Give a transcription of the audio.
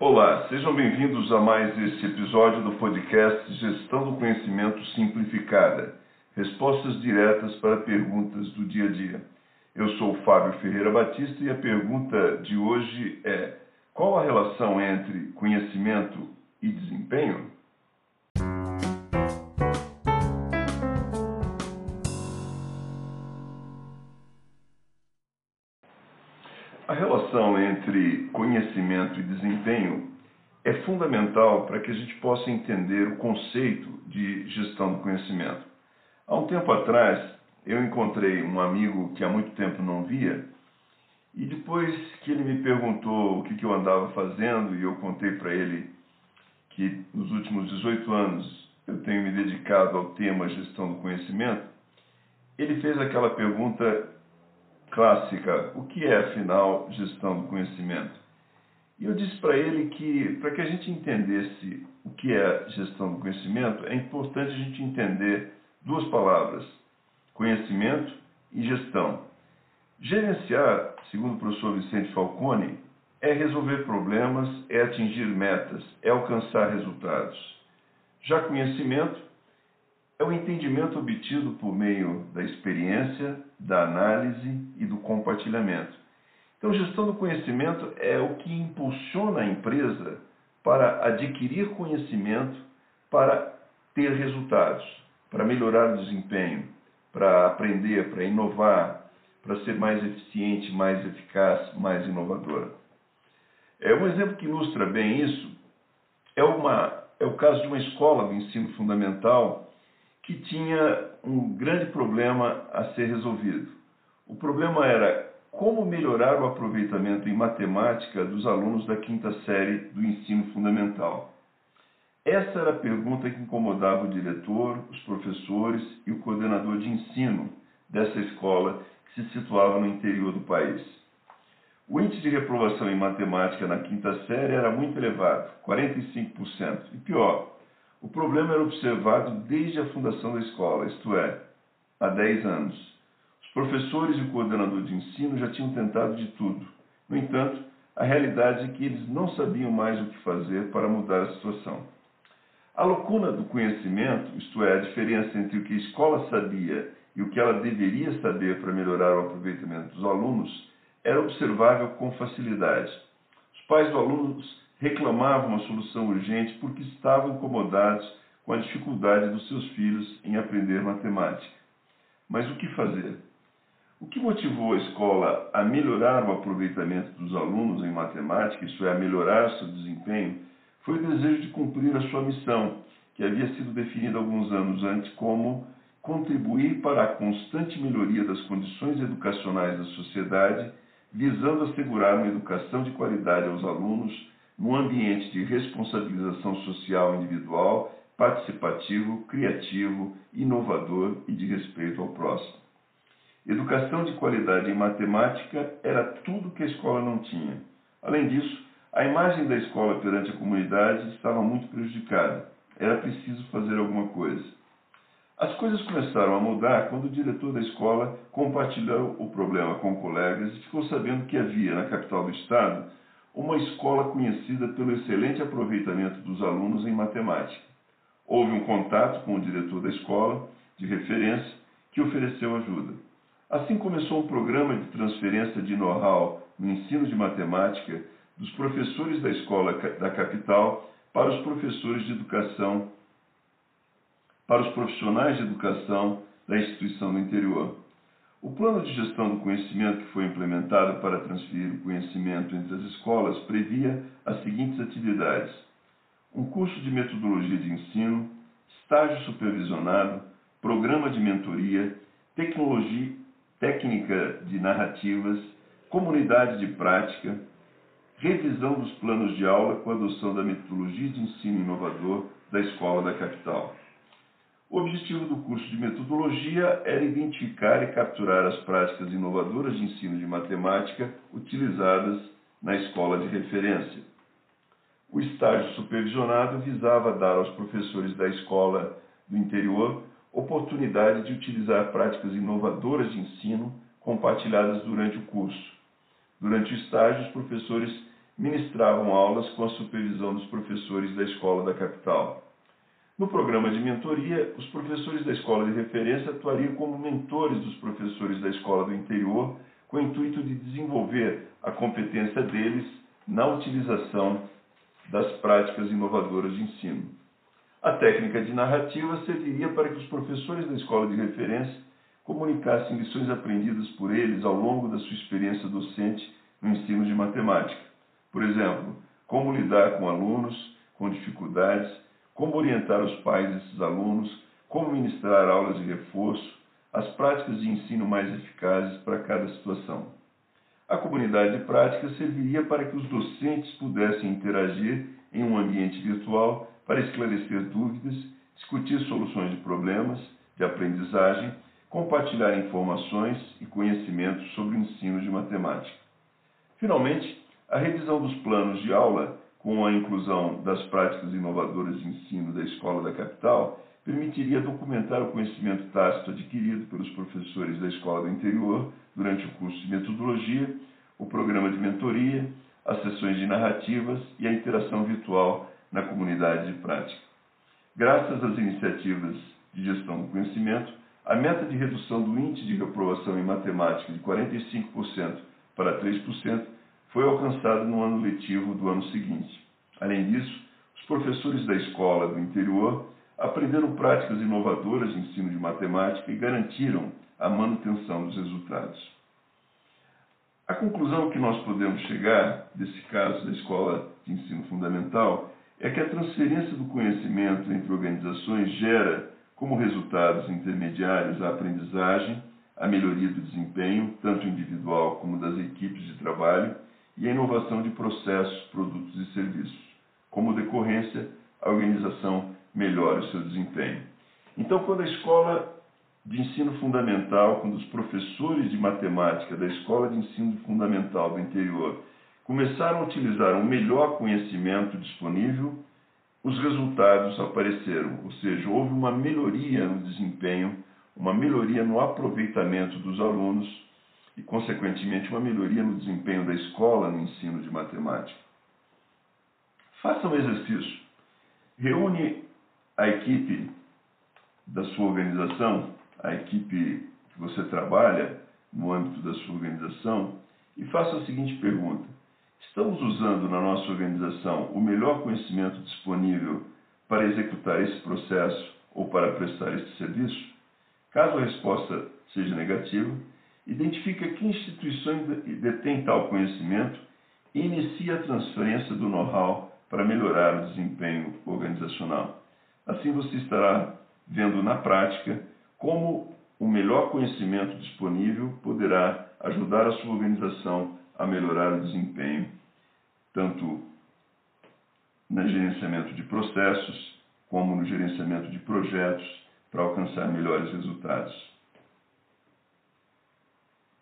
Olá, sejam bem-vindos a mais este episódio do podcast Gestão do Conhecimento Simplificada. Respostas diretas para perguntas do dia a dia. Eu sou Fábio Ferreira Batista e a pergunta de hoje é: qual a relação entre conhecimento e desempenho? Entre conhecimento e desempenho é fundamental para que a gente possa entender o conceito de gestão do conhecimento. Há um tempo atrás, eu encontrei um amigo que há muito tempo não via, e depois que ele me perguntou o que, que eu andava fazendo, e eu contei para ele que nos últimos 18 anos eu tenho me dedicado ao tema gestão do conhecimento, ele fez aquela pergunta clássica: o que é, afinal, gestão do conhecimento? E eu disse para ele que, para que a gente entendesse o que é gestão do conhecimento, é importante a gente entender duas palavras: conhecimento e gestão. Gerenciar, segundo o professor Vicente Falcone, é resolver problemas, é atingir metas, é alcançar resultados. Já conhecimento é o entendimento obtido por meio da experiência, da análise e do compartilhamento. Então, gestão do conhecimento é o que impulsiona a empresa para adquirir conhecimento, para ter resultados, para melhorar o desempenho, para aprender, para inovar, para ser mais eficiente, mais eficaz, mais inovadora. É um exemplo que ilustra bem isso é, uma, é o caso de uma escola do ensino fundamental que tinha um grande problema a ser resolvido. O problema era como melhorar o aproveitamento em matemática dos alunos da quinta série do ensino fundamental. Essa era a pergunta que incomodava o diretor, os professores e o coordenador de ensino dessa escola que se situava no interior do país. O índice de reprovação em matemática na quinta série era muito elevado, 45%. E pior, o problema era observado desde a fundação da escola, isto é, há 10 anos. Os professores e o coordenador de ensino já tinham tentado de tudo. No entanto, a realidade é que eles não sabiam mais o que fazer para mudar a situação. A lacuna do conhecimento, isto é, a diferença entre o que a escola sabia e o que ela deveria saber para melhorar o aproveitamento dos alunos, era observável com facilidade. Os pais dos alunos reclamavam uma solução urgente porque estavam incomodados com a dificuldade dos seus filhos em aprender matemática. Mas o que fazer? O que motivou a escola a melhorar o aproveitamento dos alunos em matemática, isso é, a melhorar seu desempenho, foi o desejo de cumprir a sua missão, que havia sido definida alguns anos antes como contribuir para a constante melhoria das condições educacionais da sociedade, visando assegurar uma educação de qualidade aos alunos num ambiente de responsabilização social individual, participativo, criativo, inovador e de respeito ao próximo. Educação de qualidade em matemática era tudo que a escola não tinha. Além disso, a imagem da escola perante a comunidade estava muito prejudicada. Era preciso fazer alguma coisa. As coisas começaram a mudar quando o diretor da escola compartilhou o problema com colegas e ficou sabendo que havia, na capital do estado, uma escola conhecida pelo excelente aproveitamento dos alunos em matemática. Houve um contato com o diretor da escola, de referência, que ofereceu ajuda. Assim começou um programa de transferência de know-how no ensino de matemática dos professores da escola da capital para os professores de educação, para os profissionais de educação da instituição do interior. O plano de gestão do conhecimento que foi implementado para transferir o conhecimento entre as escolas previa as seguintes atividades: um curso de metodologia de ensino, estágio supervisionado, programa de mentoria, tecnologia, técnica de narrativas, comunidade de prática, revisão dos planos de aula com a adoção da metodologia de ensino inovador da escola da capital. O objetivo do curso de metodologia era identificar e capturar as práticas inovadoras de ensino de matemática utilizadas na escola de referência. O estágio supervisionado visava dar aos professores da escola do interior oportunidade de utilizar práticas inovadoras de ensino compartilhadas durante o curso. Durante o estágio, os professores ministravam aulas com a supervisão dos professores da escola da capital. No programa de mentoria, os professores da escola de referência atuariam como mentores dos professores da escola do interior, com o intuito de desenvolver a competência deles na utilização das práticas inovadoras de ensino. A técnica de narrativa serviria para que os professores da escola de referência comunicassem lições aprendidas por eles ao longo da sua experiência docente no ensino de matemática. Por exemplo, como lidar com alunos com dificuldades como orientar os pais desses alunos, como ministrar aulas de reforço, as práticas de ensino mais eficazes para cada situação. A comunidade de prática serviria para que os docentes pudessem interagir em um ambiente virtual para esclarecer dúvidas, discutir soluções de problemas de aprendizagem, compartilhar informações e conhecimentos sobre o ensino de matemática. Finalmente, a revisão dos planos de aula com a inclusão das práticas inovadoras de ensino da escola da capital, permitiria documentar o conhecimento tácito adquirido pelos professores da escola do interior durante o curso de metodologia, o programa de mentoria, as sessões de narrativas e a interação virtual na comunidade de prática. Graças às iniciativas de gestão do conhecimento, a meta de redução do índice de reprovação em matemática de 45% para 3% foi alcançado no ano letivo do ano seguinte. Além disso, os professores da escola do interior aprenderam práticas inovadoras de ensino de matemática e garantiram a manutenção dos resultados. A conclusão que nós podemos chegar desse caso da escola de ensino fundamental é que a transferência do conhecimento entre organizações gera como resultados intermediários a aprendizagem, a melhoria do desempenho, tanto individual como das equipes de trabalho, e a inovação de processos, produtos e serviços. Como decorrência, a organização melhora o seu desempenho. Então, quando a escola de ensino fundamental, quando os professores de matemática da escola de ensino fundamental do interior começaram a utilizar o melhor conhecimento disponível, os resultados apareceram, ou seja, houve uma melhoria no desempenho, uma melhoria no aproveitamento dos alunos e, consequentemente, uma melhoria no desempenho da escola no ensino de matemática. Faça um exercício. Reúne a equipe da sua organização, a equipe que você trabalha no âmbito da sua organização, e faça a seguinte pergunta: Estamos usando na nossa organização o melhor conhecimento disponível para executar esse processo ou para prestar este serviço? Caso a resposta seja negativa, identifica que instituições detêm tal conhecimento e inicia a transferência do know-how para melhorar o desempenho organizacional. Assim você estará vendo na prática como o melhor conhecimento disponível poderá ajudar a sua organização a melhorar o desempenho, tanto no gerenciamento de processos, como no gerenciamento de projetos, para alcançar melhores resultados.